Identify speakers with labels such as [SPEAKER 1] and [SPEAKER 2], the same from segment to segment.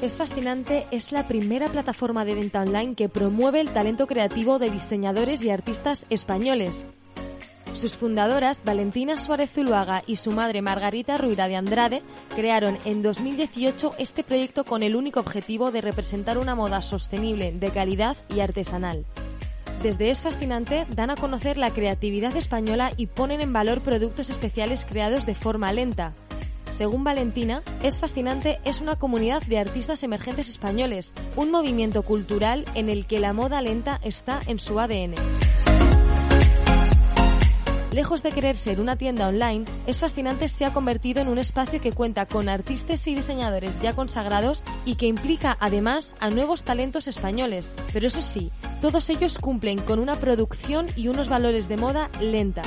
[SPEAKER 1] Es Fascinante es la primera plataforma de venta online que promueve el talento creativo de diseñadores y artistas españoles. Sus fundadoras, Valentina Suárez Zuluaga y su madre Margarita Ruida de Andrade, crearon en 2018 este proyecto con el único objetivo de representar una moda sostenible, de calidad y artesanal. Desde Es Fascinante dan a conocer la creatividad española y ponen en valor productos especiales creados de forma lenta, según Valentina, Es Fascinante es una comunidad de artistas emergentes españoles, un movimiento cultural en el que la moda lenta está en su ADN. Lejos de querer ser una tienda online, Es Fascinante se ha convertido en un espacio que cuenta con artistas y diseñadores ya consagrados y que implica además a nuevos talentos españoles. Pero eso sí, todos ellos cumplen con una producción y unos valores de moda lenta.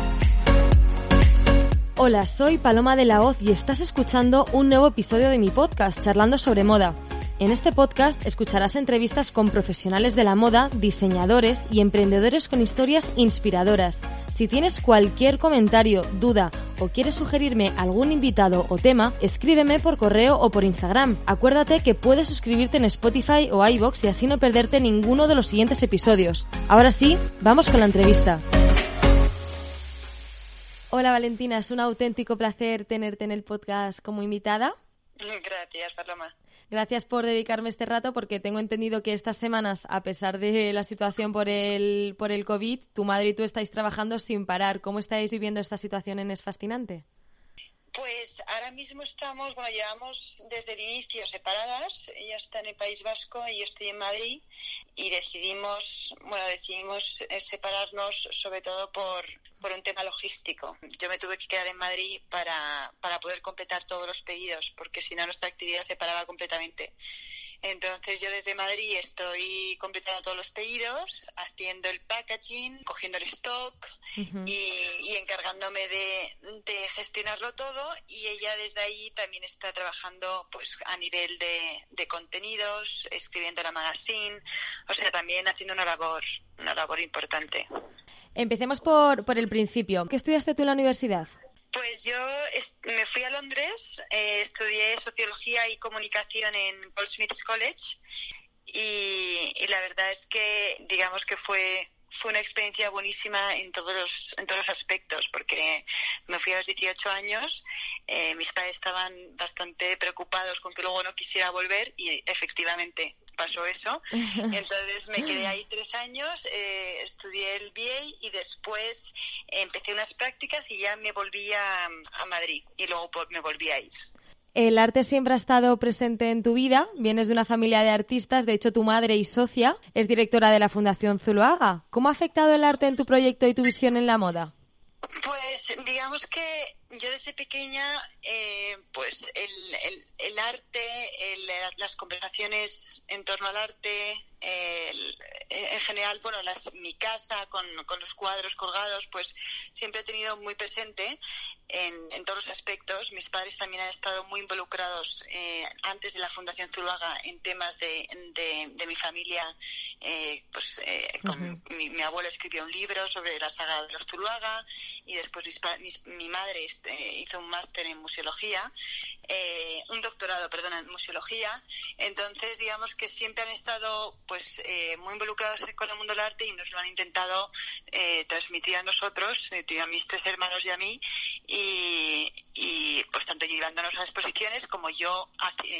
[SPEAKER 1] Hola, soy Paloma de la Hoz y estás escuchando un nuevo episodio de mi podcast, Charlando sobre Moda. En este podcast escucharás entrevistas con profesionales de la moda, diseñadores y emprendedores con historias inspiradoras. Si tienes cualquier comentario, duda o quieres sugerirme algún invitado o tema, escríbeme por correo o por Instagram. Acuérdate que puedes suscribirte en Spotify o iBox y así no perderte ninguno de los siguientes episodios. Ahora sí, vamos con la entrevista. Hola Valentina, es un auténtico placer tenerte en el podcast como invitada.
[SPEAKER 2] Gracias, Paloma.
[SPEAKER 1] Gracias por dedicarme este rato porque tengo entendido que estas semanas, a pesar de la situación por el, por el COVID, tu madre y tú estáis trabajando sin parar. ¿Cómo estáis viviendo esta situación en Es Fascinante?
[SPEAKER 2] Pues ahora mismo estamos, bueno, llevamos desde el inicio separadas. Ella está en el País Vasco y yo estoy en Madrid y decidimos, bueno, decidimos eh, separarnos sobre todo por, por un tema logístico. Yo me tuve que quedar en Madrid para, para poder completar todos los pedidos porque si no nuestra actividad se paraba completamente. Entonces yo desde Madrid estoy completando todos los pedidos, haciendo el packaging, cogiendo el stock y, encargándome de, gestionarlo todo y ella desde ahí también está trabajando pues a nivel de, de contenidos, escribiendo la magazine, o sea, también haciendo una labor, una labor importante.
[SPEAKER 1] Empecemos por, por el principio. ¿Qué estudiaste tú en la universidad?
[SPEAKER 2] Pues yo me fui a Londres, eh, estudié sociología y comunicación en Goldsmiths College y, la verdad es que digamos que fue fue una experiencia buenísima en todos los, en todos los aspectos, porque me fui a los 18 años, eh, mis padres estaban bastante preocupados con que luego no quisiera volver y efectivamente pasó eso. Entonces me quedé ahí tres años, eh, estudié el BA y después empecé unas prácticas y ya me volví a, Madrid y luego me volví a ir.
[SPEAKER 1] El arte siempre ha estado presente en tu vida. Vienes de una familia de artistas. De hecho, tu madre y socia es directora de la Fundación Zuluaga. ¿Cómo ha afectado el arte en tu proyecto y tu visión en la moda?
[SPEAKER 2] Pues digamos que yo desde pequeña, eh, pues el, el, arte, las conversaciones en torno al arte, en general, bueno, mi casa con, los cuadros colgados, pues siempre he tenido muy presente en, todos los aspectos. Mis padres también han estado muy involucrados eh, antes de la Fundación Zuluaga en temas de, de, mi familia. Eh, pues con, mi, abuelo escribió un libro sobre la saga de los Zuluaga y después mi madre este, hizo un máster en museología, eh, un doctorado, perdón, en museología. Entonces, digamos que siempre han estado pues eh, muy involucrados con el mundo del arte y nos lo han intentado eh, transmitir a nosotros, a mis tres hermanos y a mí, y, y pues tanto llevándonos a exposiciones como yo,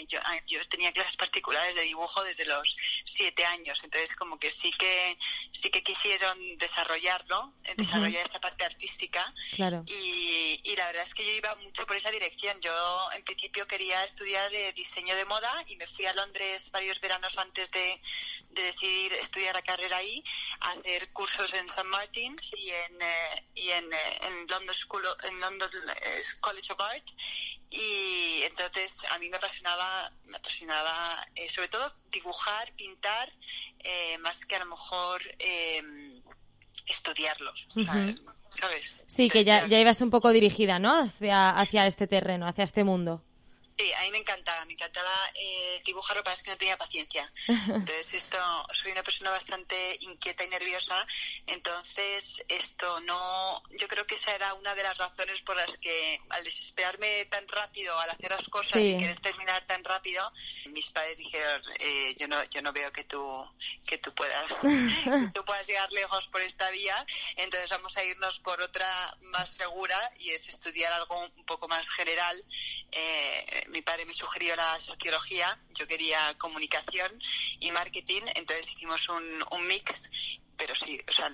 [SPEAKER 2] yo, ah, yo tenía clases particulares de dibujo desde los siete años, entonces como que sí que sí que quisieron desarrollarlo, desarrollar esta parte artística
[SPEAKER 1] claro.
[SPEAKER 2] y, y la verdad es que yo iba mucho por esa dirección. Yo en principio quería estudiar diseño de moda y me fui a Londres varios veranos antes de, decidir estudiar la carrera ahí, hacer cursos en St. Martin's y en, eh, y en, eh, en, London School, en London eh, College of Art. Y entonces a mí me apasionaba, me apasionaba sobre todo dibujar, pintar, más que a lo mejor estudiarlos. ¿sabes?
[SPEAKER 1] Sí, que ya, ya ibas un poco dirigida, ¿no? Hacia, hacia este terreno, hacia este mundo.
[SPEAKER 2] Sí, a mí me encantaba, me encantaba eh, dibujar, lo que es que no tenía paciencia. Entonces, esto, soy una persona bastante inquieta y nerviosa, entonces esto no, yo creo que esa era una de las razones por las que al desesperarme tan rápido, al hacer las cosas y querer terminar tan rápido, mis padres dijeron, eh, yo no, yo no veo que tú, que tú puedas, que tú puedas llegar lejos por esta vía, entonces vamos a irnos por otra más segura y es estudiar algo un poco más general. Eh, mi padre me sugirió la sociología, yo quería comunicación y marketing, entonces hicimos un, un mix pero sí, o sea,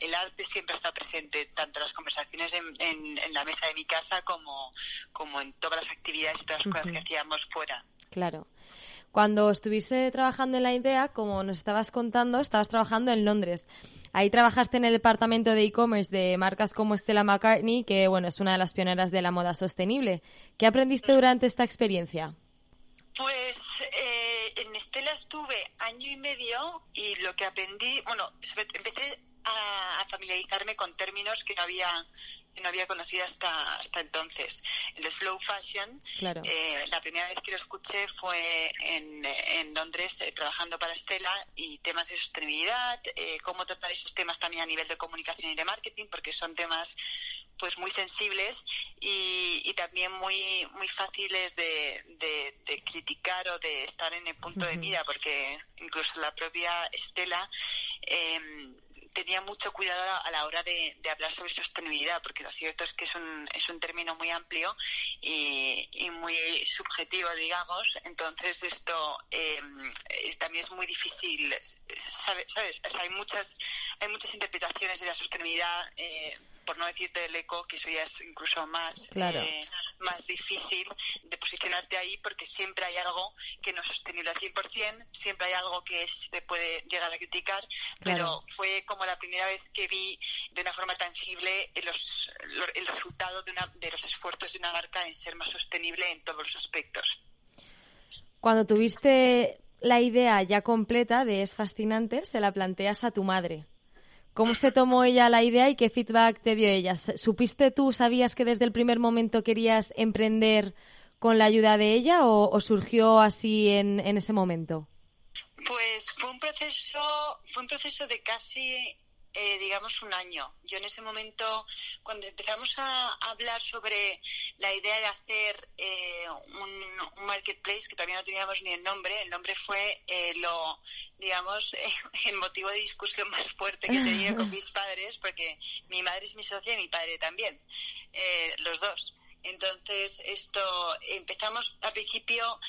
[SPEAKER 2] el arte siempre está presente, tanto en las conversaciones en, la mesa de mi casa como, como en todas las actividades y todas las cosas que hacíamos fuera.
[SPEAKER 1] Claro. Cuando estuviste trabajando en la idea, como nos estabas contando, estabas trabajando en Londres. Ahí trabajaste en el departamento de e-commerce de marcas como Stella McCartney, que bueno, es una de las pioneras de la moda sostenible. ¿Qué aprendiste durante esta experiencia?
[SPEAKER 2] Pues eh, en Stella estuve año y medio y lo que aprendí, bueno, empecé a, familiarizarme con términos que no había no había conocido hasta hasta entonces. El slow fashion, eh, la primera vez que lo escuché fue en, en Londres eh, trabajando para Estela y temas de sostenibilidad, eh, cómo tratar esos temas también a nivel de comunicación y de marketing, porque son temas pues muy sensibles y, y también muy muy fáciles de, de, criticar o de estar en el punto de mira, porque incluso la propia Estela eh, tenía mucho cuidado a la hora de, hablar sobre sostenibilidad, porque lo cierto es que es un, es un término muy amplio y, muy subjetivo, digamos. Entonces esto em, también es muy difícil, ¿sabes? hay muchas hay muchas interpretaciones de la sostenibilidad. Eh, por no decirte del eco, que eso ya es incluso más, eh, más difícil de posicionarte ahí porque siempre hay algo que no es sostenible al 100%, siempre hay algo que se puede llegar a criticar, pero fue como la primera vez que vi de una forma tangible los, el resultado de, una, de los esfuerzos de una marca en ser más sostenible en todos los aspectos.
[SPEAKER 1] Cuando tuviste la idea ya completa de Es Fascinante, se la planteas a tu madre. ¿Cómo se tomó ella la idea y qué feedback te dio ella? ¿Supiste tú, sabías que desde el primer momento querías emprender con la ayuda de ella o, surgió así en, en, ese momento?
[SPEAKER 2] Pues fue un proceso, fue un proceso de casi eh, digamos, un año. Yo en ese momento, cuando empezamos a hablar sobre la idea de hacer eh, un, marketplace, que todavía no teníamos ni el nombre, el nombre fue eh, lo, digamos, el motivo de discusión más fuerte que tenía con mis padres, porque mi madre es mi socia y mi padre también, los dos. Entonces, esto empezamos al principio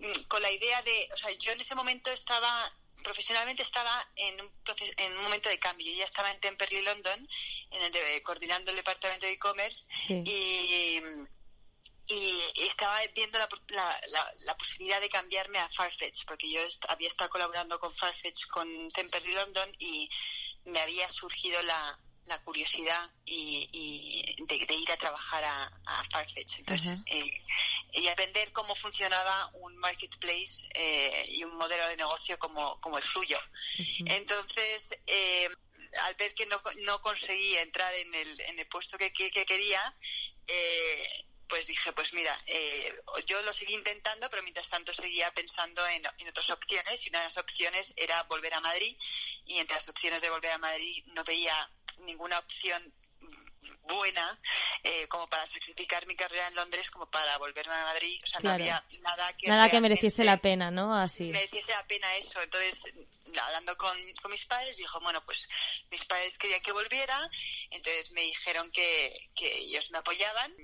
[SPEAKER 2] mm, con la idea de, o sea, yo en ese momento estaba profesionalmente estaba en un, en un momento de cambio. Yo ya estaba en Temperley, London, en el coordinando el departamento de e-commerce y, y estaba viendo la, la, la, posibilidad de cambiarme a Farfetch, porque yo había estado colaborando con Farfetch con Temperley London y me había surgido la, la curiosidad y, de, ir a trabajar a, a Farfetch. Entonces, eh, y aprender cómo funcionaba un marketplace eh, y un modelo de negocio como, como el suyo. Entonces, eh, al ver que no, no conseguí entrar en el, en el puesto que, que, quería, pues dije, pues mira, yo lo seguí intentando, pero mientras tanto seguía pensando en, en, otras opciones y una de las opciones era volver a Madrid y entre las opciones de volver a Madrid no veía ninguna opción buena eh, como para sacrificar mi carrera en Londres como para volverme a Madrid. O sea, no había nada que...
[SPEAKER 1] Nada que mereciese la pena, ¿no? Así.
[SPEAKER 2] Mereciese la pena eso. Entonces, hablando con, con mis padres, dijo, bueno, pues mis padres querían que volviera, entonces me dijeron que, que ellos me apoyaban.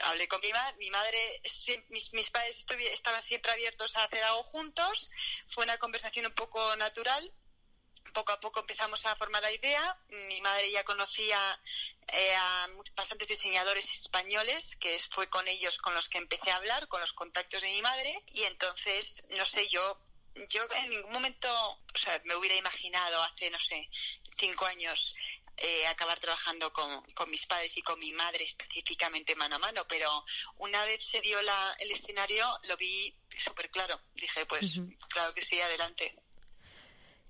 [SPEAKER 2] Hablé con mi, madre, mi madre, mis, mis padres estaban siempre abiertos a hacer algo juntos. Fue una conversación un poco natural poco a poco empezamos a formar la idea. Mi madre ya conocía eh, a bastantes diseñadores españoles, que fue con ellos con los que empecé a hablar, con los contactos de mi madre. Y entonces, no sé, yo yo en ningún momento, o sea, me hubiera imaginado hace, no sé, cinco años eh, acabar trabajando con, con, mis padres y con mi madre específicamente mano a mano, pero una vez se dio la, el escenario lo vi súper claro. Dije, pues claro que sí, adelante.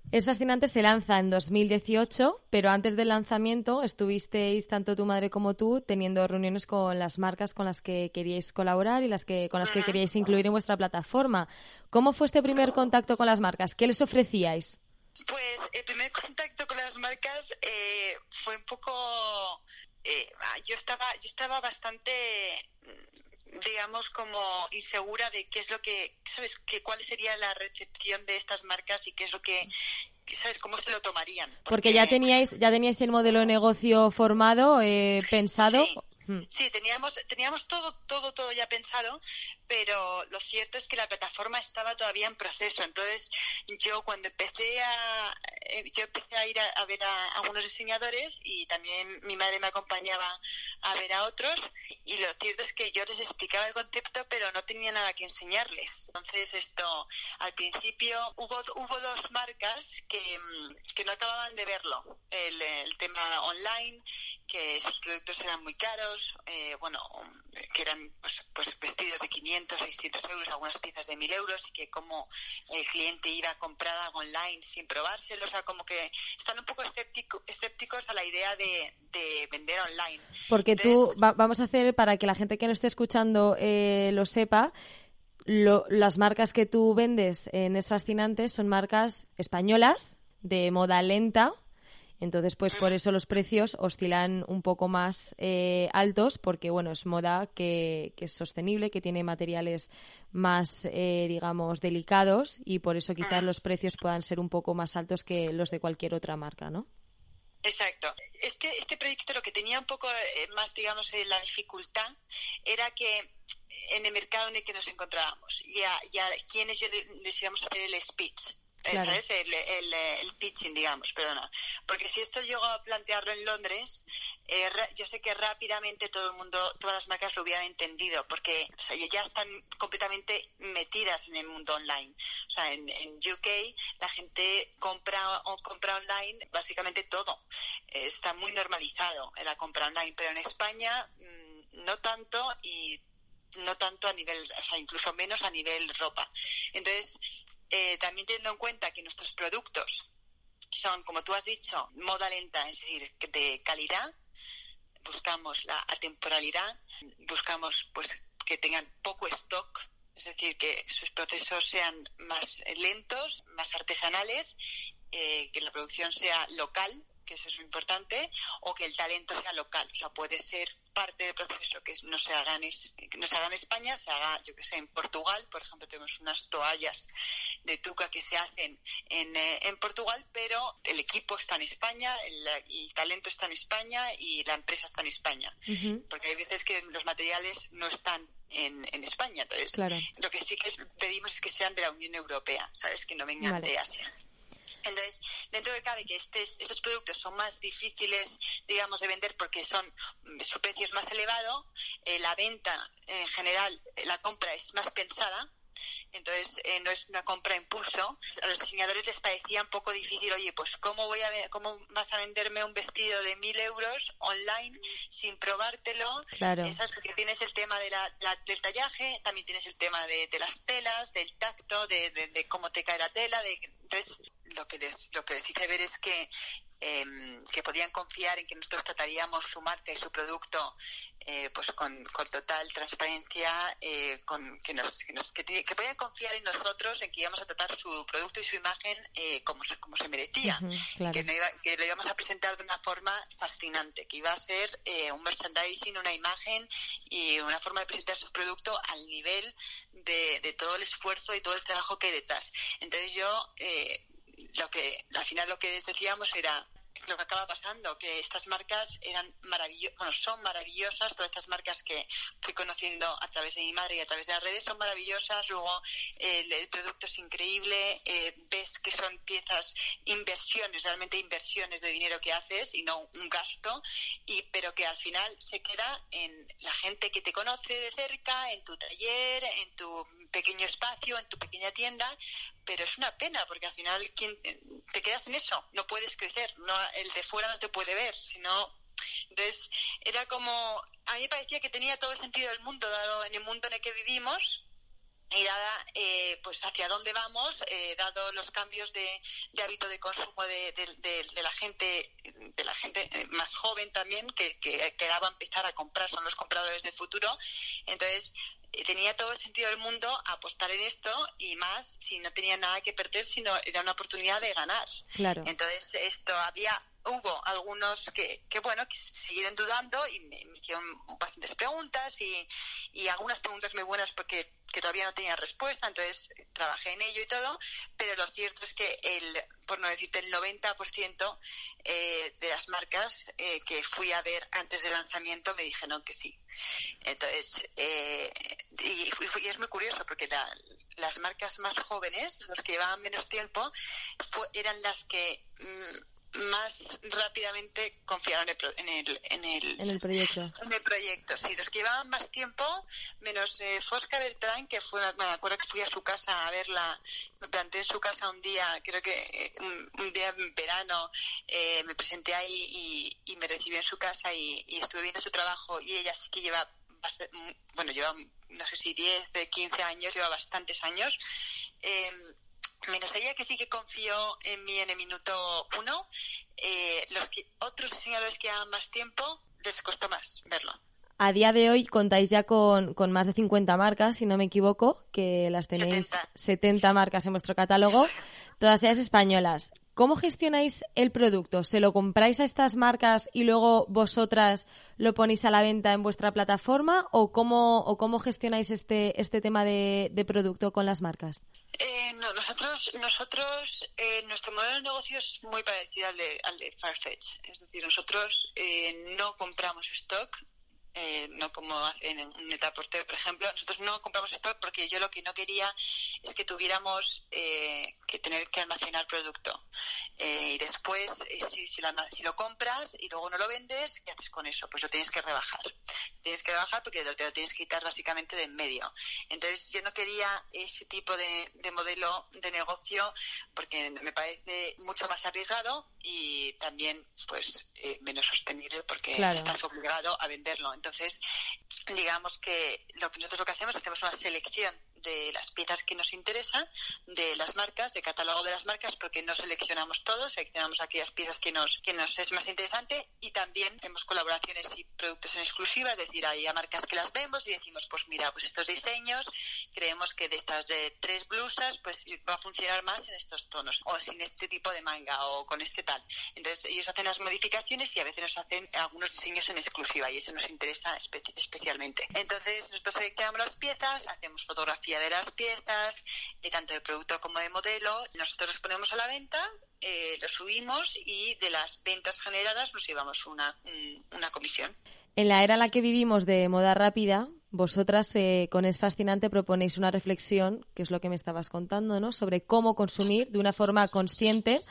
[SPEAKER 1] Es fascinante, se lanza en 2018, pero antes del lanzamiento estuvisteis tanto tu madre como tú teniendo reuniones con las marcas con las que queríais colaborar y las que con las que queríais incluir en vuestra plataforma. ¿Cómo fue este primer contacto con las marcas? ¿Qué les ofrecíais?
[SPEAKER 2] Pues el primer contacto con las marcas eh, fue un poco, eh, ah, yo estaba, yo estaba bastante digamos, como insegura de qué es lo que, ¿sabes? Que, ¿Cuál sería la recepción de estas marcas y qué es lo que, ¿sabes? ¿Cómo se lo tomarían?
[SPEAKER 1] Porque, ya teníais, ya teníais el modelo de negocio formado, eh, pensado.
[SPEAKER 2] Sí, teníamos, teníamos todo, todo, todo ya pensado, pero lo cierto es que la plataforma estaba todavía en proceso. Entonces, yo cuando empecé a, eh, yo empecé a ir a, ver a, algunos diseñadores y también mi madre me acompañaba a ver a otros. Y lo cierto es que yo les explicaba el concepto, pero no tenía nada que enseñarles. Entonces, esto, al principio hubo, hubo dos marcas que, mm, que no acababan de verlo. El, el tema online, que sus productos eran muy caros eh, bueno, que eran pues, pues, vestidos de 500, 600 euros, algunas piezas de 1000 euros, y que como el cliente iba a comprar algo online sin probárselo, o sea, como que están un poco escépticos a la idea de, vender online.
[SPEAKER 1] Porque tú, vamos a hacer, para que la gente que nos esté escuchando eh, lo sepa, las marcas que tú vendes en Es Fascinante son marcas españolas de moda lenta, entonces, pues por eso los precios oscilan un poco más eh, altos, porque bueno, es moda que, es sostenible, que tiene materiales más, eh, digamos, delicados y por eso quizás los precios puedan ser un poco más altos que los de cualquier otra marca, ¿no?
[SPEAKER 2] Exacto. Este, este proyecto lo que tenía un poco eh, más, digamos, la dificultad era que en el mercado en el que nos encontrábamos, ya, ya quienes les íbamos a hacer el speech, es el, el, pitching, digamos, perdona. Porque si esto llego a plantearlo en Londres, eh, yo sé que rápidamente todo el mundo, todas las marcas lo hubieran entendido, porque ya están completamente metidas en el mundo online. O sea, en, UK la gente compra o compra online básicamente todo. está muy normalizado en la compra online, pero en España mm, no tanto y no tanto a nivel, o sea, incluso menos a nivel ropa. Entonces, eh, también teniendo en cuenta que nuestros productos son, como tú has dicho, moda lenta, es decir, de calidad, buscamos la atemporalidad, buscamos pues que tengan poco stock, es decir, que sus procesos sean más lentos, más artesanales, eh, que la producción sea local, que eso es lo importante, o que el talento sea local. O sea, puede ser parte del proceso que no se haga en, que no se haga en España, se haga, yo que sé, en Portugal. Por ejemplo, tenemos unas toallas de tuca que se hacen en, eh, en Portugal, pero el equipo está en España, el, talento está en España y la empresa está en España. Porque hay veces que los materiales no están en, en España. Entonces, lo que sí que pedimos es que sean de la Unión Europea, ¿sabes? Que no vengan de Asia. Entonces, dentro de cabe que estos productos son más difíciles, digamos, de vender porque son mm, su precio es más elevado, eh, la venta en general, la compra es más pensada, entonces eh, no es una compra a impulso. A los diseñadores les parecía un poco difícil, oye, pues cómo voy a cómo vas a venderme un vestido de mil euros online sin probártelo.
[SPEAKER 1] Claro.
[SPEAKER 2] Esas, porque tienes el tema de la, del tallaje, también tienes el tema de, las telas, del tacto, de, de, cómo te cae la tela. De, entonces lo que les, lo que les hice ver es que, em, que podían confiar en que nosotros trataríamos su marca y su producto eh, pues con, con, total transparencia, eh, con, que, nos, que, nos, que, podían confiar en nosotros, en que íbamos a tratar su producto y su imagen eh, como, se, como se merecía, que, que lo íbamos a presentar de una forma fascinante, que iba a ser un merchandising, una imagen y una forma de presentar su producto al nivel de, de todo el esfuerzo y todo el trabajo que hay detrás. Entonces yo lo que al final lo que decíamos era lo que acaba pasando, que estas marcas eran maravillosas, bueno, son maravillosas, todas estas marcas que fui conociendo a través de mi madre y a través de las redes son maravillosas, luego el, producto es increíble, eh, ves que son piezas, inversiones, realmente inversiones de dinero que haces y no un gasto, y pero que al final se queda en la gente que te conoce de cerca, en tu taller, en tu pequeño espacio, en tu pequeña tienda, pero es una pena porque al final ¿quién, te quedas en eso, no puedes crecer, no el de fuera no te puede ver, sino entonces era como a mí me parecía que tenía todo el sentido del mundo dado en el mundo en el que vivimos y dada eh, pues hacia dónde vamos eh, dado los cambios de, hábito de consumo de, la gente de la gente más joven también que, que, que a empezar a comprar son los compradores del futuro. Entonces eh, tenía todo el sentido del mundo apostar en esto y más si no tenía nada que perder sino era una oportunidad de ganar.
[SPEAKER 1] Claro.
[SPEAKER 2] Entonces esto había hubo algunos que, que bueno, que siguieron dudando y me, hicieron bastantes preguntas y, y, algunas preguntas muy buenas porque que todavía no tenía respuesta, entonces trabajé en ello y todo, pero lo cierto es que el, por no decirte el 90% eh, de las marcas eh, que fui a ver antes del lanzamiento me dijeron que sí. Entonces, eh, y, y, es muy curioso porque las marcas más jóvenes, los que llevaban menos tiempo, eran las que... Mm, más rápidamente confiaron en el, en el,
[SPEAKER 1] en el proyecto.
[SPEAKER 2] En el proyecto, sí. Los que llevaban más tiempo, menos eh, Fosca Beltrán, que fue, me acuerdo que fui a su casa a verla, me planté en su casa un día, creo que eh, un, día en verano, eh, me presenté ahí y, me recibió en su casa y, estuve viendo su trabajo y ella sí que lleva, bueno, lleva, no sé si 10, 15 años, lleva bastantes años. Eh, menos ella que sí que confió en mí en el minuto uno, eh, los otros diseñadores que llevan más tiempo les costó más verlo.
[SPEAKER 1] A día de hoy contáis ya con, con, más de 50 marcas, si no me equivoco, que las tenéis 70. 70 marcas en vuestro catálogo, todas ellas españolas. ¿Cómo gestionáis el producto? ¿Se lo compráis a estas marcas y luego vosotras lo ponéis a la venta en vuestra plataforma? ¿O cómo, o cómo gestionáis este, este tema de, producto con las marcas?
[SPEAKER 2] Eh, no, nosotros, nosotros eh, nuestro modelo de negocio es muy parecido al de, al de Farfetch. Es decir, nosotros eh, no compramos stock, eh, no como en un Netaporte, por ejemplo. Nosotros no compramos stock porque yo lo que no quería es que tuviéramos eh, que tener que almacenar producto. Eh, y después, si, si, si, lo compras y luego no lo vendes, ¿qué haces con eso? Pues lo tienes que rebajar. Tienes que rebajar porque te lo tienes que quitar básicamente de en medio. Entonces, yo no quería ese tipo de, modelo de negocio porque me parece mucho más arriesgado y también pues menos sostenible porque estás obligado a venderlo. Entonces, digamos que lo que nosotros lo que hacemos, hacemos una selección de las piezas que nos interesan, de las marcas, de catálogo de las marcas, porque no seleccionamos todo, seleccionamos aquellas piezas que nos, que nos es más interesante y también hacemos colaboraciones y productos en exclusiva, es decir, hay marcas que las vemos y decimos, pues mira, pues estos diseños, creemos que de estas de tres blusas, pues va a funcionar más en estos tonos, o sin este tipo de manga, o con este tal. Entonces ellos hacen las modificaciones y a veces nos hacen algunos diseños en exclusiva y eso nos interesa especialmente. Entonces nosotros seleccionamos las piezas, hacemos fotografía de las piezas, y tanto de producto como de modelo. Nosotros los ponemos a la venta, eh, los subimos y de las ventas generadas nos llevamos una, una comisión.
[SPEAKER 1] En la era en la que vivimos de moda rápida, vosotras eh, con Es Fascinante proponéis una reflexión, que es lo que me estabas contando, ¿no? Sobre cómo consumir de una forma consciente,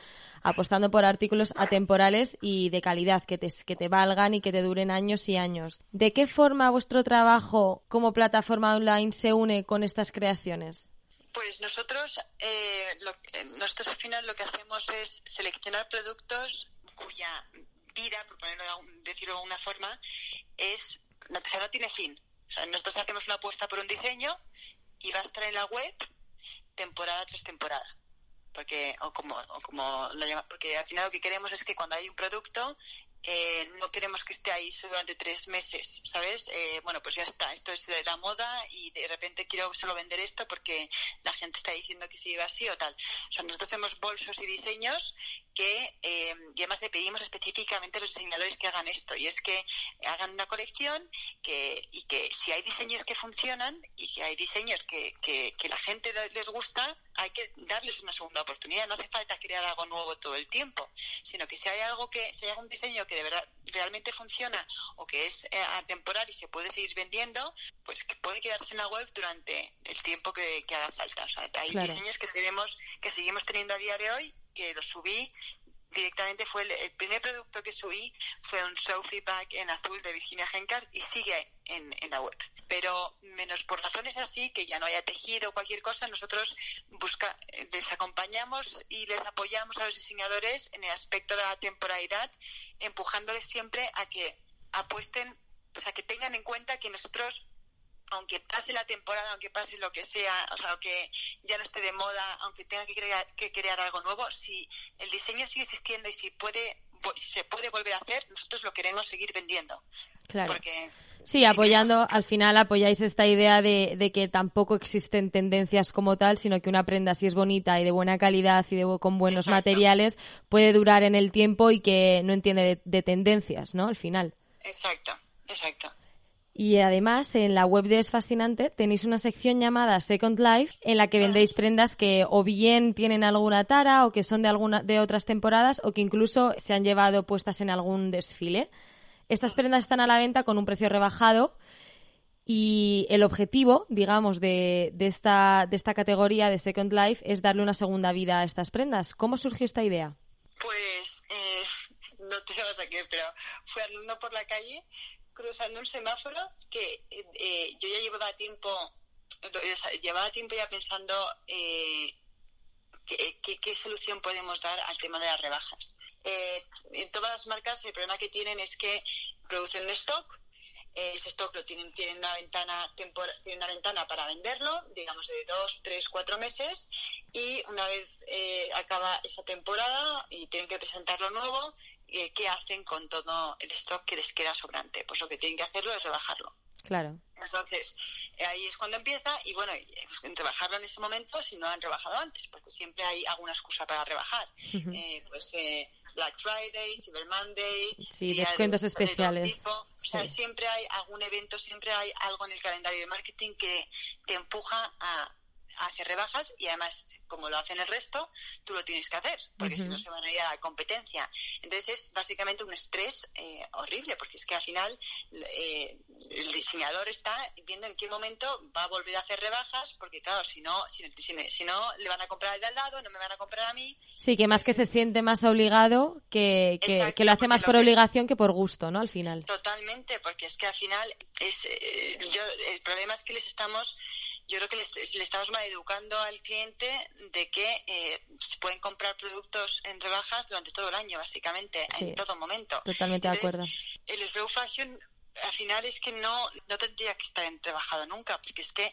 [SPEAKER 1] apostando por artículos atemporales y de calidad, que te, que te valgan y que te duren años y años. ¿De qué forma vuestro trabajo como plataforma online se une con estas creaciones?
[SPEAKER 2] Pues nosotros, eh, nosotros al final lo que hacemos es seleccionar productos cuya vida, por ponerlo decirlo de alguna forma, es, no, no tiene fin nosotros hacemos una apuesta por un diseño y va a estar en la web temporada tras temporada. Porque, o como, o como lo llama, porque al final lo que queremos es que cuando hay un producto, eh, no queremos que esté ahí durante tres meses, ¿sabes? Eh, bueno, pues ya está, esto es de la moda y de repente quiero solo vender esto porque la gente está diciendo que se lleva así o tal. Nosotros hacemos bolsos y diseños que, eh, y además le pedimos específicamente a los diseñadores que hagan esto, y es que hagan una colección que, y que si hay diseños que funcionan y que hay diseños que, que, que la gente les gusta, hay que darles una segunda oportunidad. No hace falta crear algo nuevo todo el tiempo, sino que si hay algo que, si hay algún diseño que de verdad realmente funciona o que es eh, atemporal y se puede seguir vendiendo, pues que puede quedarse en la web durante el tiempo que, haga falta. O sea, hay diseños que tenemos, que seguimos teniendo a día de hoy, que los subí directamente fue el, primer producto que subí fue un Sophie Pack en azul de Virginia Henkar y sigue en, la web. Pero menos por razones así, que ya no haya tejido o cualquier cosa, nosotros busca, les acompañamos y les apoyamos a los diseñadores en el aspecto de la temporalidad, empujándoles siempre a que apuesten, o sea, que tengan en cuenta que nosotros aunque pase la temporada, aunque pase lo que sea, o sea, aunque ya no esté de moda, aunque tenga que crear, que crear algo nuevo, si el diseño sigue existiendo y si puede se puede volver a hacer, nosotros lo queremos seguir vendiendo.
[SPEAKER 1] Claro. sí, apoyando, al final apoyáis esta idea de, que tampoco existen tendencias como tal, sino que una prenda si es bonita y de buena calidad y de, con buenos materiales puede durar en el tiempo y que no entiende de, de tendencias, ¿no? Al final.
[SPEAKER 2] Exacto, exacto.
[SPEAKER 1] Y además, en la web de Es Fascinante tenéis una sección llamada Second Life en la que vendéis prendas que o bien tienen alguna tara o que son de, alguna, de otras temporadas o que incluso se han llevado puestas en algún desfile. Estas prendas están a la venta con un precio rebajado y el objetivo, digamos, de, de, esta, de esta categoría de Second Life es darle una segunda vida a estas prendas. ¿Cómo surgió esta idea?
[SPEAKER 2] Pues eh, no te vas a qué, pero fui andando por la calle cruzando un semáforo que eh, yo ya llevaba tiempo, llevaba tiempo ya pensando eh, qué, solución podemos dar al tema de las rebajas. Eh, en todas las marcas el problema que tienen es que producen stock, ese stock lo tienen, tienen una ventana tienen una ventana para venderlo, digamos de dos, tres, cuatro meses, y una vez acaba esa temporada y tienen que presentar lo nuevo, eh, qué hacen con todo el stock que les queda sobrante. Pues lo que tienen que hacerlo es rebajarlo.
[SPEAKER 1] Claro.
[SPEAKER 2] Entonces, eh, ahí es cuando empieza y bueno, rebajarlo en ese momento si no han rebajado antes, porque siempre hay alguna excusa para rebajar. Eh, pues Black Friday, Cyber Monday.
[SPEAKER 1] Sí, descuentos especiales.
[SPEAKER 2] O sea, siempre hay algún evento, siempre hay algo en el calendario de marketing que te empuja a hace rebajas y además, como lo hacen el resto, tú lo tienes que hacer, porque si no se van a ir a la competencia. Entonces es básicamente un estrés eh, horrible, porque es que al final eh, el diseñador está viendo en qué momento va a volver a hacer rebajas, porque claro, si no, si, si, no le van a comprar al de al lado, no me van a comprar a mí.
[SPEAKER 1] Sí, que más que se siente más obligado, que, que, lo hace más por obligación que por gusto, ¿no? Al final.
[SPEAKER 2] Totalmente, porque es que al final es, eh, yo, el problema es que les estamos yo creo que le estamos mal educando al cliente de que eh, se pueden comprar productos en rebajas durante todo el año, básicamente, en todo momento.
[SPEAKER 1] Totalmente de acuerdo.
[SPEAKER 2] El slow fashion al final es que no, no tendría que estar en rebajado nunca, porque es que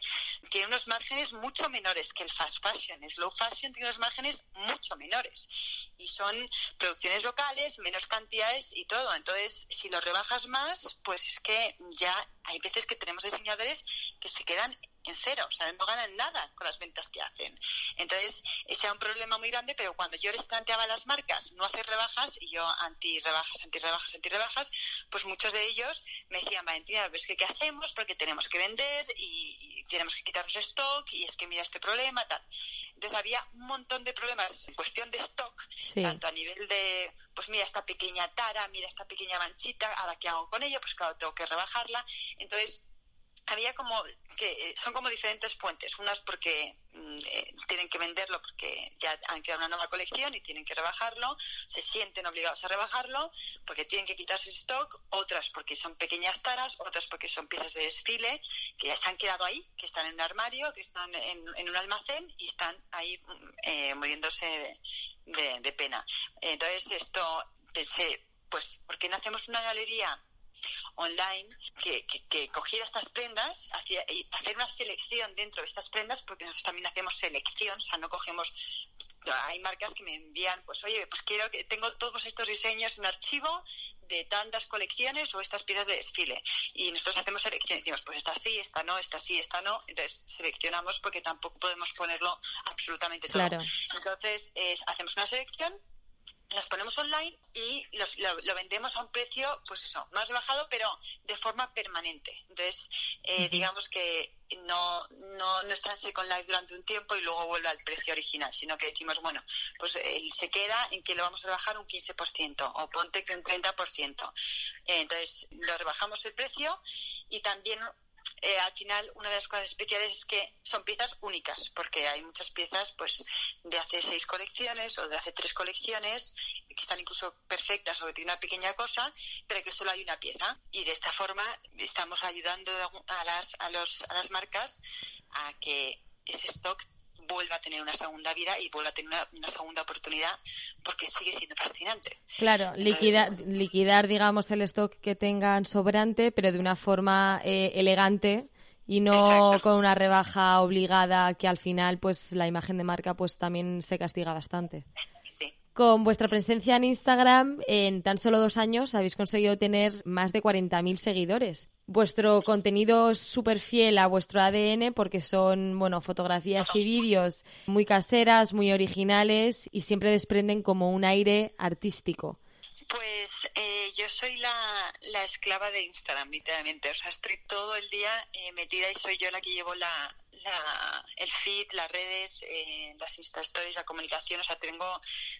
[SPEAKER 2] tiene unos márgenes mucho menores que el fast fashion. El slow fashion tiene unos márgenes mucho menores. Y son producciones locales, menos cantidades y todo. Entonces, si lo rebajas más, pues es que ya hay veces que tenemos diseñadores que se quedan en cero, o sea, no ganan nada con las ventas que hacen. Entonces, ese es un problema muy grande, pero cuando yo les planteaba a las marcas no hacer rebajas, y yo anti-rebajas, anti-rebajas, anti-rebajas, pues muchos de ellos me decían, Valentina, ¿ves que qué hacemos? Porque tenemos que vender y, tenemos que quitarnos stock, y es que mira este problema, tal. Entonces, había un montón de problemas en cuestión de stock, tanto a nivel de, pues mira esta pequeña tara, mira esta pequeña manchita, ahora qué hago con ello, pues claro, tengo que rebajarla. Entonces, había como que eh, son como diferentes fuentes. Unas porque mm, eh, tienen que venderlo porque ya han creado una nueva colección y tienen que rebajarlo, se sienten obligados a rebajarlo porque tienen que quitarse stock, otras porque son pequeñas taras, otras porque son piezas de desfile que ya se han quedado ahí, que están en un armario, que están en, un almacén y están ahí mm, eh, muriéndose de, de pena. Entonces esto pensé, pues, ¿por qué no hacemos una galería online que, que, cogiera estas prendas y hacer una selección dentro de estas prendas, porque nosotros también hacemos selección, o sea, no cogemos hay marcas que me envían, pues oye, pues quiero que tengo todos estos diseños en archivo de tantas colecciones o estas piezas de desfile. Y nosotros hacemos selección, decimos, pues esta sí, esta no, esta sí, esta no. Entonces seleccionamos porque tampoco podemos ponerlo absolutamente todo. Entonces hacemos una selección las ponemos online y lo, vendemos a un precio, pues eso, más bajado, pero de forma permanente. Entonces, eh, digamos que no, no, no está en Second Life durante un tiempo y luego vuelve al precio original, sino que decimos, bueno, pues se queda en que lo vamos a rebajar un 15% o ponte que un 30%. Eh, entonces, lo rebajamos el precio y también eh, al final una de las cosas especiales es que son piezas únicas, porque hay muchas piezas pues de hace seis colecciones o de hace tres colecciones que están incluso perfectas o tienen una pequeña cosa, pero que solo hay una pieza. Y de esta forma estamos ayudando a las, a los, a las marcas a que ese stock vuelva a tener una segunda vida y vuelva a tener una, segunda oportunidad porque sigue siendo fascinante.
[SPEAKER 1] Claro, liquidar, liquidar, digamos, el stock que tengan sobrante, pero de una forma eh, elegante y no con una rebaja obligada que al final pues la imagen de marca pues también se castiga bastante. Con vuestra presencia en Instagram, en tan solo dos años habéis conseguido tener más de 40.000 seguidores. Vuestro contenido es súper fiel a vuestro ADN porque son, bueno, fotografías y vídeos muy caseras, muy originales y siempre desprenden como un aire artístico.
[SPEAKER 2] Pues eh, yo soy la, la, esclava de Instagram, literalmente. O sea, estoy todo el día eh, metida y soy yo la que llevo la, el feed, las redes, eh, las Insta Stories, la comunicación. O sea, tengo,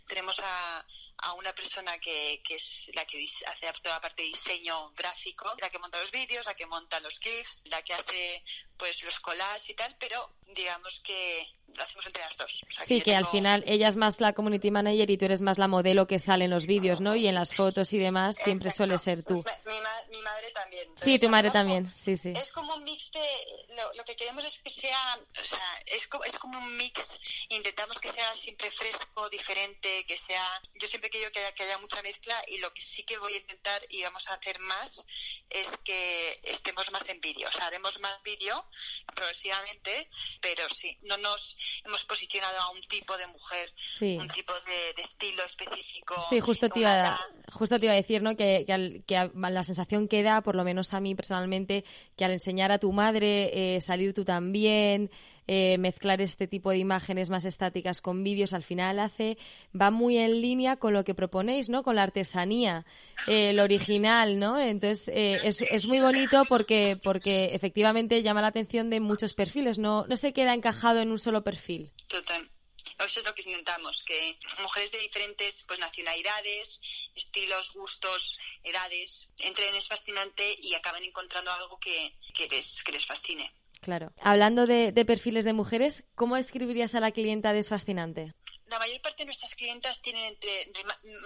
[SPEAKER 2] tenemos a, a una persona que, que, es la que hace toda la parte de diseño gráfico, la que monta los vídeos, la que monta los GIFs, la que hace pues los collages y tal, pero digamos que lo hacemos entre las dos.
[SPEAKER 1] sí, que, al final ella es más la community manager y tú eres más la modelo que sale en los vídeos, ¿no? Y en las fotos y demás siempre suele ser tú.
[SPEAKER 2] Mi, madre también.
[SPEAKER 1] sí, tu madre también, sí, sí.
[SPEAKER 2] Es como un mix de... Lo, que queremos es que sea... O sea, es, es como un mix. Intentamos que sea siempre fresco, diferente, que sea... Yo siempre que haya, que haya mucha mezcla y lo que sí que voy a intentar y vamos a hacer más es que estemos más en vídeo. O sea, haremos más vídeo progresivamente, pero sí, no nos hemos posicionado a un tipo de mujer, un tipo de, estilo específico.
[SPEAKER 1] Sí, justo te, iba, justo te iba a decir, ¿no? Que, que, la sensación queda, por lo menos a mí personalmente, que al enseñar a tu madre, eh, salir tú también, eh, mezclar este tipo de imágenes más estáticas con vídeos, al final hace, va muy en línea con lo que proponéis, ¿no? Con la artesanía, eh, el original, ¿no? Entonces, eh, es, es, muy bonito porque, porque efectivamente llama la atención de muchos perfiles, no, no se queda encajado en un solo perfil.
[SPEAKER 2] Total. Eso es lo que intentamos, que mujeres de diferentes pues, nacionalidades, estilos, gustos, edades, entren, es fascinante y acaben encontrando algo que, que, les, que les fascine.
[SPEAKER 1] Claro. Hablando de, perfiles de mujeres, ¿cómo escribirías a la clienta desfascinante?
[SPEAKER 2] La mayor parte de nuestras clientas tienen entre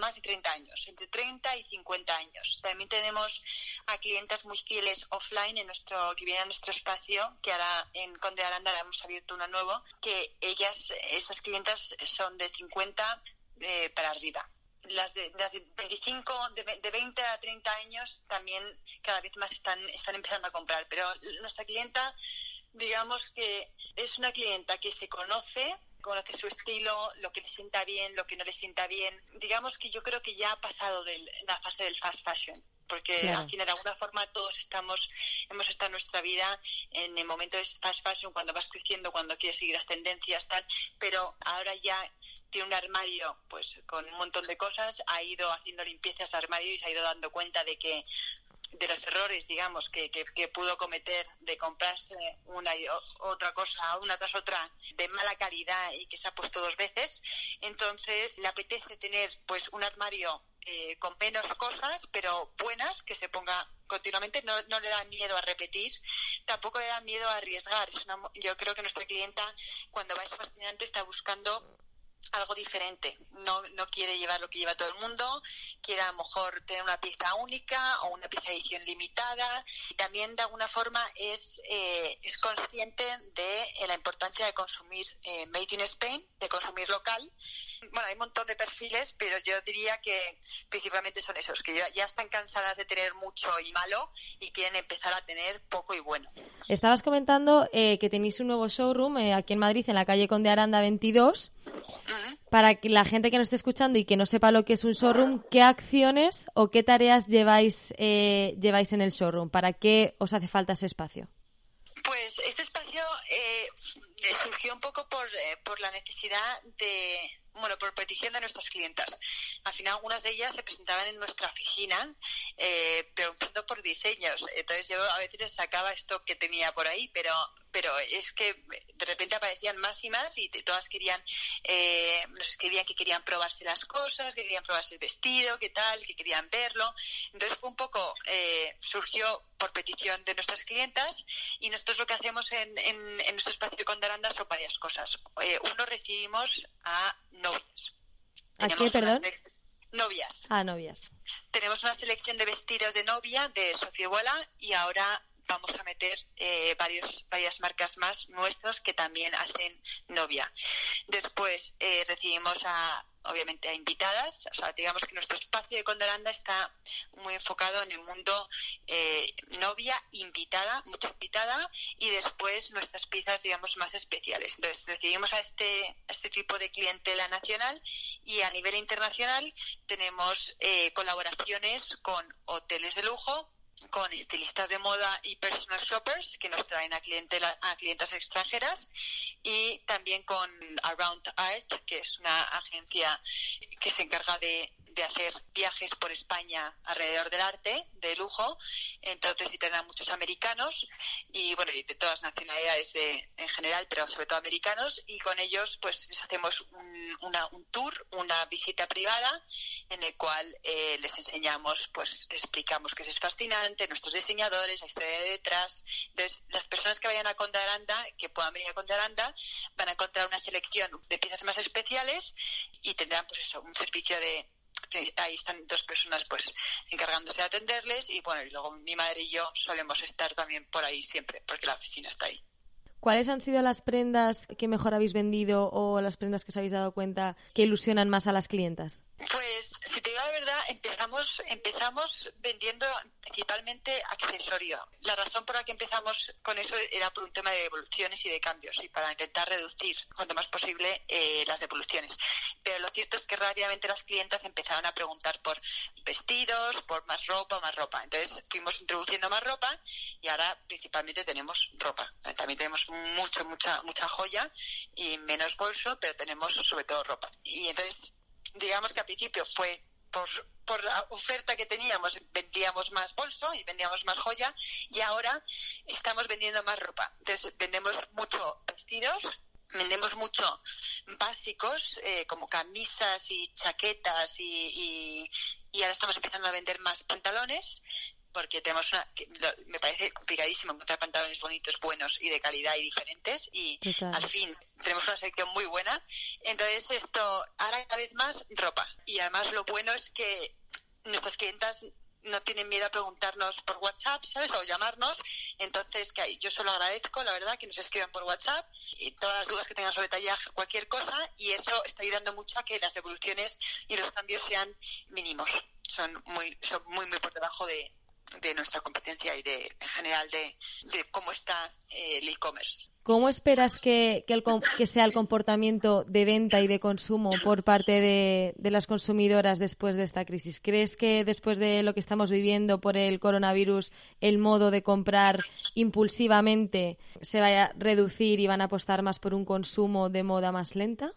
[SPEAKER 2] más de 30 años, entre 30 y 50 años. También tenemos a clientas muy fieles offline en nuestro que vienen a nuestro espacio, que ahora en Conde de Aranda hemos abierto uno nuevo, que ellas, estas clientas son de 50 eh, para arriba las de, las de 25, de, de, 20 a 30 años también cada vez más están, están empezando a comprar. Pero nuestra clienta, digamos que es una clienta que se conoce, conoce su estilo, lo que le sienta bien, lo que no le sienta bien. Digamos que yo creo que ya ha pasado de la fase del fast fashion porque aquí de alguna forma todos estamos, hemos estado en nuestra vida en el momento de fast fashion, cuando vas creciendo, cuando quieres seguir las tendencias, tal, pero ahora ya tiene un armario pues con un montón de cosas, ha ido haciendo limpiezas al armario y se ha ido dando cuenta de que de los errores, digamos, que, que, pudo cometer de comprarse una y otra cosa, una tras otra, de mala calidad y que se ha puesto dos veces. Entonces, le apetece tener pues un armario eh, con menos cosas, pero buenas, que se ponga continuamente. No, no, le da miedo a repetir, tampoco le da miedo a arriesgar. Es yo creo que nuestra clienta, cuando va a fascinante, está buscando algo diferente. No, no quiere llevar lo que lleva todo el mundo, quiere a lo mejor tener una pieza única o una pieza de edición limitada. Y también de alguna forma es, eh, es consciente de eh, la importancia de consumir eh, Made in Spain, de consumir local. Bueno, hay un montón de perfiles, pero yo diría que principalmente son esos, que ya están cansadas de tener mucho y malo y quieren empezar a tener poco y bueno.
[SPEAKER 1] Estabas comentando que tenéis un nuevo showroom aquí en Madrid, en la calle Conde Aranda 22. Para que la gente que nos esté escuchando y que no sepa lo que es un showroom, ¿qué acciones o qué tareas lleváis, eh, lleváis en el showroom? ¿Para qué os hace falta ese espacio?
[SPEAKER 2] Pues este espacio eh, surgió un poco por, eh, por la necesidad de, bueno, por petición de nuestras clientas. Al final, algunas de ellas se presentaban en nuestra oficina eh, preguntando por diseños. Entonces, yo a veces sacaba esto que tenía por ahí, pero, pero es que de repente aparecían más y más y todas querían, eh, nos escribían que querían probarse las cosas, que querían probarse el vestido, qué tal, que querían verlo. Entonces, fue un poco, eh, surgió por petición de nuestras clientas y nosotros lo que hacemos en, en, en nuestro espacio con Daranda son varias cosas. Eh, uno, recibimos a novias.
[SPEAKER 1] ¿A qué, perdón?
[SPEAKER 2] Novias.
[SPEAKER 1] Ah, novias.
[SPEAKER 2] Tenemos una selección de vestidos de novia de Sofía Bola y ahora vamos a meter eh, varios, varias marcas más nuestras que también hacen novia. Después eh, recibimos a obviamente a invitadas. O sea, digamos que nuestro espacio de Condoranda está muy enfocado en el mundo eh, novia, invitada, mucho invitada, y después nuestras piezas, digamos, más especiales. Entonces, decidimos a este, este tipo de clientela nacional y a nivel internacional tenemos eh, colaboraciones con hoteles de lujo, con estilistas de moda y personal shoppers que nos traen a, clientela, a clientas extranjeras y también con Around Art, que es una agencia que se encarga de de hacer viajes por España alrededor del arte, de lujo. Entonces, sí tendrán muchos americanos y, bueno, de todas nacionalidades en general, pero sobre todo americanos. Y con ellos, pues, les hacemos un, un tour, una visita privada, en el cual eh, les enseñamos, pues, explicamos que es fascinante, nuestros diseñadores, la historia de detrás. Entonces, las personas que vayan a Conde Aranda, que puedan venir a Conde Aranda, van a encontrar una selección de piezas más especiales y tendrán, pues, eso, un servicio de ahí están dos personas pues encargándose de atenderles y bueno, y luego mi madre y yo solemos estar también por ahí siempre porque la oficina está ahí.
[SPEAKER 1] ¿Cuáles han sido las prendas que mejor habéis vendido o las prendas que os habéis dado cuenta que ilusionan más a las clientas?
[SPEAKER 2] Pues, si te digo la verdad, empezamos, empezamos vendiendo principalmente accesorio. La razón por la que empezamos con eso era por un tema de devoluciones y de cambios y para intentar reducir cuanto más posible eh, las devoluciones. Pero lo cierto es que rápidamente las clientas empezaron a preguntar por vestidos, por más ropa, más ropa. Entonces fuimos introduciendo más ropa y ahora principalmente tenemos ropa. También tenemos mucho, mucha, mucha joya y menos bolso, pero tenemos sobre todo ropa. Y entonces, digamos que al principio fue por, por la oferta que teníamos, vendíamos más bolso y vendíamos más joya y ahora estamos vendiendo más ropa. Entonces, vendemos mucho vestidos, vendemos mucho básicos eh, como camisas y chaquetas y, y, y, ahora estamos empezando a vender más pantalones porque tenemos una, me parece complicadísimo encontrar pantalones bonitos, buenos y de calidad y diferentes y al fin tenemos una sección muy buena. Entonces esto, ahora cada vez más ropa y además lo bueno es que nuestras clientas no tienen miedo a preguntarnos por WhatsApp, ¿sabes? O llamarnos. Entonces, que yo solo agradezco, la verdad, que nos escriban por WhatsApp y todas las dudas que tengan sobre tallaje, cualquier cosa, y eso está ayudando mucho a que las devoluciones y los cambios sean mínimos. Son muy, son muy, muy por debajo de, de nuestra competencia y de, en general de, cómo está eh, el e-commerce.
[SPEAKER 1] ¿Cómo esperas que, que, sea el comportamiento de venta y de consumo por parte de, de, las consumidoras después de esta crisis? ¿Crees que después de lo que estamos viviendo por el coronavirus, el modo de comprar impulsivamente se vaya a reducir y van a apostar más por un consumo de moda más lenta?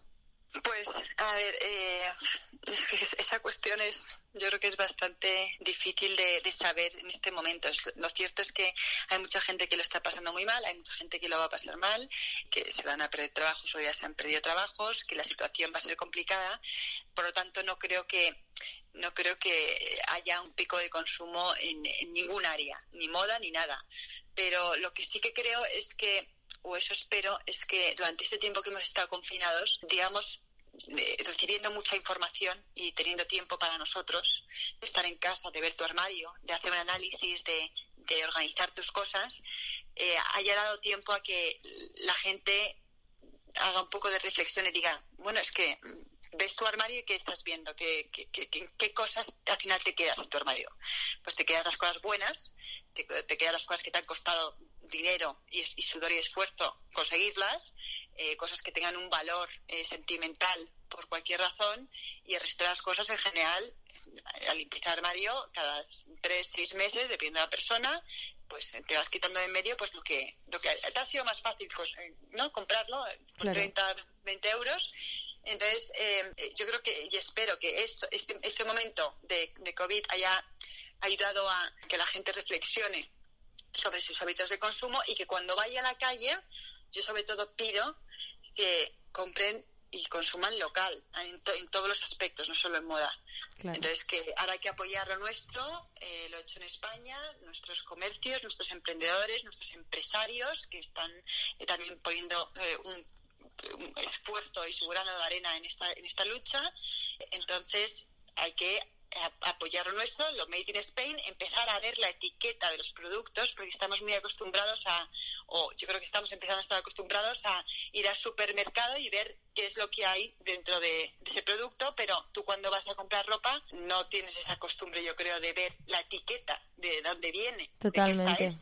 [SPEAKER 2] Pues, a ver, eh, esa cuestión es yo creo que es bastante difícil de, saber en este momento. Lo cierto es que hay mucha gente que lo está pasando muy mal, hay mucha gente que lo va a pasar mal, que se van a perder trabajos o ya se han perdido trabajos, que la situación va a ser complicada. Por lo tanto, no creo que no creo que haya un pico de consumo en, en ningún área, ni moda ni nada. Pero lo que sí que creo es que o eso espero, es que durante este tiempo que hemos estado confinados, digamos, recibiendo mucha información y teniendo tiempo para nosotros, de estar en casa, de ver tu armario, de hacer un análisis, de, organizar tus cosas, eh, haya dado tiempo a que la gente haga un poco de reflexión y diga, bueno, es que mm, ves tu armario y qué estás viendo, qué, cosas al final te quedas en tu armario. Pues te quedas las cosas buenas, te, te quedas las cosas que te han costado dinero y sudor y esfuerzo conseguirlas eh, cosas que tengan un valor eh, sentimental por cualquier razón y el resto de las cosas en general eh, al empezar armario cada tres seis meses dependiendo de la persona pues te vas quitando de en medio pues lo que lo que te ha sido más fácil pues, no comprarlo por 30 20 euros. Entonces yo creo que y espero que esto, este, este momento de, de covid haya ayudado a que la gente reflexione sobre sus hábitos de consumo y que cuando vaya a la calle yo sobre todo pido que compren y consuman local en, todos los aspectos, no solo en moda. Entonces, que ahora hay que apoyar lo nuestro, eh, lo hecho en España, nuestros comercios, nuestros emprendedores, nuestros empresarios que están eh, también poniendo eh, un, esfuerzo y su grano de arena en esta, en esta lucha. Entonces, hay que apoyar lo nuestro, lo Made in Spain, empezar a ver la etiqueta de los productos, porque estamos muy acostumbrados a, o yo creo que estamos empezando a estar acostumbrados a ir al supermercado y ver qué es lo que hay dentro de, ese producto, pero tú cuando vas a comprar ropa no tienes esa costumbre, yo creo, de ver la etiqueta de dónde viene.
[SPEAKER 1] Totalmente.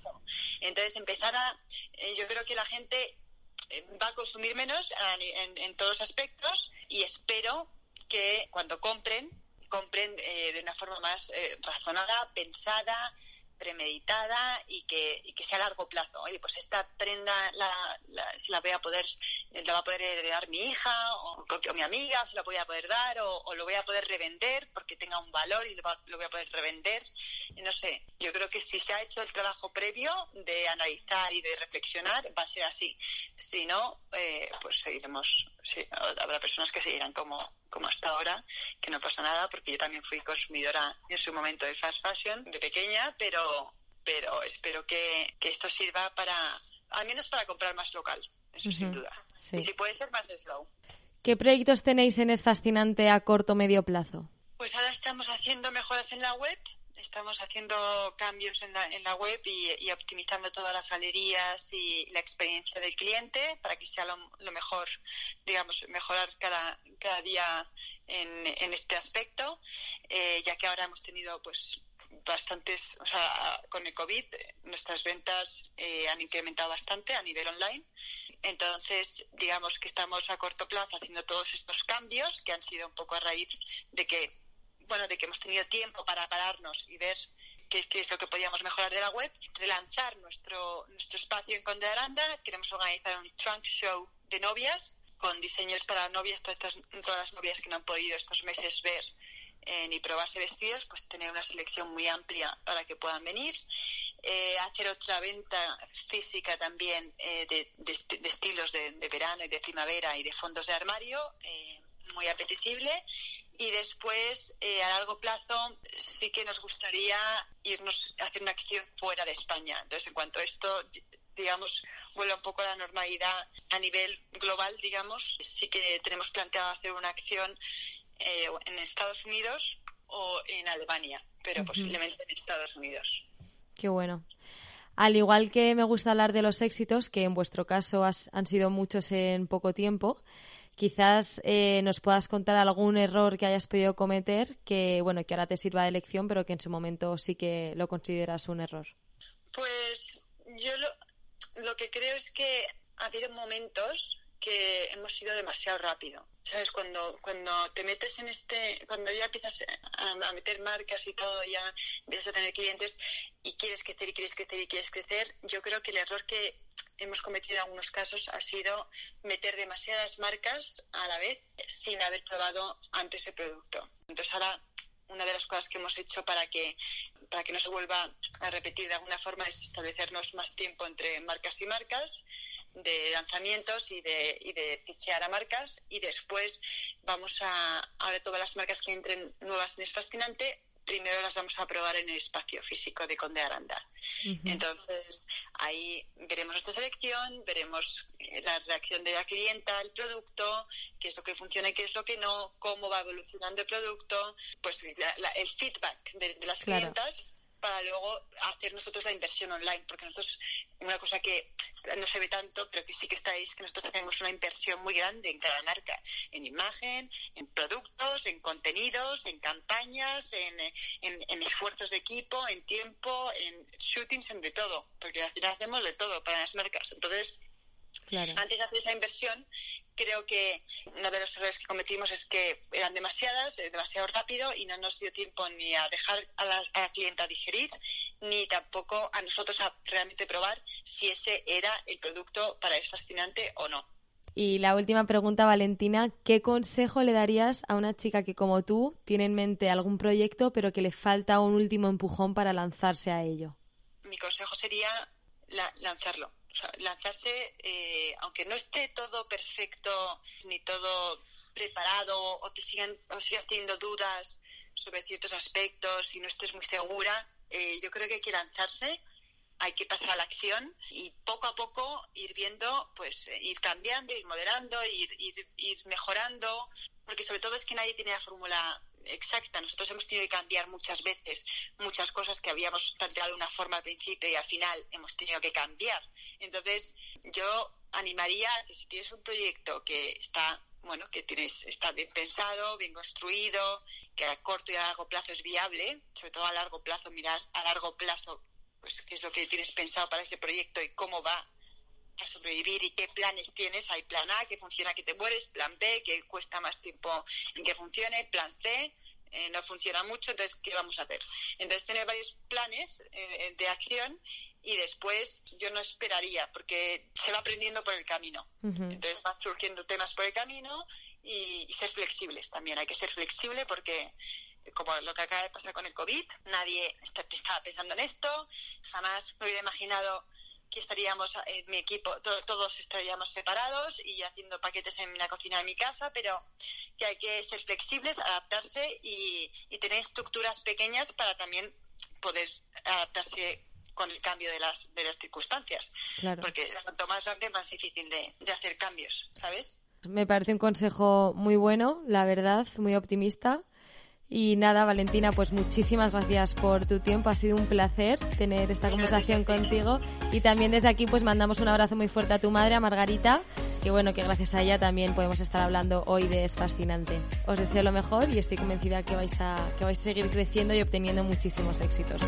[SPEAKER 2] Entonces, empezar a, eh, yo creo que la gente eh, va a consumir menos en, en todos los aspectos y espero que cuando compren, compren eh, de una forma más eh, razonada, pensada, premeditada y que, que sea a largo plazo. Oye, pues esta prenda la, la, voy a poder, la va a poder heredar mi hija o, mi amiga, o se la voy a poder dar o, lo voy a poder revender porque tenga un valor y lo, lo, voy a poder revender. No sé, yo creo que si se ha hecho el trabajo previo de analizar y de reflexionar, va a ser así. Si no, eh, pues seguiremos, sí, habrá personas que seguirán como, como hasta ahora, que no pasa nada porque yo también fui consumidora en su momento de fast fashion de pequeña, pero pero espero que, esto sirva para, al menos para comprar más local, eso sin duda. Y si puede ser más slow.
[SPEAKER 1] ¿Qué proyectos tenéis en Es Fascinante a corto o medio plazo?
[SPEAKER 2] Pues ahora estamos haciendo mejoras en la web, estamos haciendo cambios en la, en la web y, optimizando todas las galerías y la experiencia del cliente para que sea lo, mejor, digamos, mejorar cada, cada día en, este aspecto, eh, ya que ahora hemos tenido pues bastantes, o sea, con el COVID nuestras ventas eh, han incrementado bastante a nivel online. Entonces, digamos que estamos a corto plazo haciendo todos estos cambios que han sido un poco a raíz de que, bueno, de que hemos tenido tiempo para pararnos y ver qué, qué es lo que podíamos mejorar de la web, relanzar nuestro, nuestro espacio en Conde Aranda. Queremos organizar un trunk show de novias con diseños para novias, todas, estas, todas las novias que no han podido estos meses ver eh, ni probarse vestidos, pues tener una selección muy amplia para que puedan venir. Eh, hacer otra venta física también eh, de, estilos de, verano y de primavera y de fondos de armario, muy apetecible. Y después, a largo plazo, sí que nos gustaría irnos a hacer una acción fuera de España. Entonces, en cuanto a esto digamos, vuelva un poco a la normalidad a nivel global, digamos, sí que tenemos planteado hacer una acción eh, en Estados Unidos o en Alemania, pero posiblemente en Estados Unidos.
[SPEAKER 1] Qué bueno. Al igual que me gusta hablar de los éxitos, que en vuestro caso han sido muchos en poco tiempo, quizás eh, nos puedas contar algún error que hayas podido cometer que, bueno, que ahora te sirva de lección, pero que en su momento sí que lo consideras un error.
[SPEAKER 2] Pues yo lo, lo que creo es que ha habido momentos que hemos ido demasiado rápido. ¿Sabes? Cuando, cuando te metes en este, cuando ya empiezas a, meter marcas y todo, ya empiezas a tener clientes y quieres crecer y quieres crecer y quieres crecer, yo creo que el error que hemos cometido en algunos casos ha sido meter demasiadas marcas a la vez sin haber probado antes el producto. Entonces ahora una de las cosas que hemos hecho para que para que no se vuelva a repetir de alguna forma es establecernos más tiempo entre marcas y marcas de lanzamientos y de, y de fichear a marcas y después vamos a, ver todas las marcas que entren nuevas en Es Fascinante primero las vamos a probar en el espacio físico de Conde Aranda. Entonces, ahí veremos nuestra selección, veremos eh, la reacción de la clienta al producto, qué es lo que funciona y qué es lo que no, cómo va evolucionando el producto, pues el feedback de, las clientas para luego hacer nosotros la inversión online, porque nosotros, una cosa que no se ve tanto, pero que sí que estáis, que nosotros hacemos una inversión muy grande en cada marca, en imagen, en productos, en contenidos, en campañas, en, en, esfuerzos de equipo, en tiempo, en shootings, en de todo, porque al final hacemos de todo para las marcas. Entonces, antes de hacer esa inversión, creo que uno de los errores que cometimos es que eran demasiadas, eh, demasiado rápido y no nos dio tiempo ni a dejar a la, a clienta digerir, ni tampoco a nosotros a realmente probar si ese era el producto para el fascinante o no.
[SPEAKER 1] Y la última pregunta, Valentina, ¿qué consejo le darías a una chica que como tú tiene en mente algún proyecto pero que le falta un último empujón para lanzarse a ello?
[SPEAKER 2] Mi consejo sería lanzarlo lanzarse, eh, aunque no esté todo perfecto ni todo preparado o te sigan o sigas teniendo dudas sobre ciertos aspectos y no estés muy segura, eh, yo creo que hay que lanzarse, hay que pasar a la acción y poco a poco ir viendo, pues eh, ir cambiando, ir moderando, ir, ir, ir mejorando, porque sobre todo es que nadie tiene la fórmula exacta. Nosotros hemos tenido que cambiar muchas veces muchas cosas que habíamos planteado de una forma al principio y al final hemos tenido que cambiar. Entonces, yo animaría que si tienes un proyecto que está bueno, que tienes, está bien pensado, bien construido, que a corto y a largo plazo es viable, sobre todo a largo plazo, mirar a largo plazo, pues qué es lo que tienes pensado para ese proyecto y cómo va a sobrevivir y qué planes tienes. Hay plan A, que funciona, que te mueres, plan B, que cuesta más tiempo en que funcione, plan C, eh, no funciona mucho, entonces, ¿qué vamos a hacer? Entonces, tener varios planes eh, de acción y después yo no esperaría, porque se va aprendiendo por el camino. Entonces, van surgiendo temas por el camino y, ser flexibles también. Hay que ser flexible porque como lo que acaba de pasar con el COVID, nadie estaba pensando en esto, jamás me hubiera imaginado que estaríamos, en eh, mi equipo, todos estaríamos separados y haciendo paquetes en la cocina de mi casa, pero que hay que ser flexibles, adaptarse y, tener estructuras pequeñas para también poder adaptarse con el cambio de las, de las circunstancias. Porque cuanto más grande, más difícil de, de hacer cambios, ¿sabes?
[SPEAKER 1] Me parece un consejo muy bueno, la verdad, muy optimista. Y nada, Valentina, pues muchísimas gracias por tu tiempo. Ha sido un placer tener esta conversación contigo. Y también desde aquí, pues mandamos un abrazo muy fuerte a tu madre, a Margarita, que bueno, que gracias a ella también podemos estar hablando hoy de Es Fascinante. Os deseo lo mejor y estoy convencida que vais a, que vais a seguir creciendo y obteniendo muchísimos éxitos.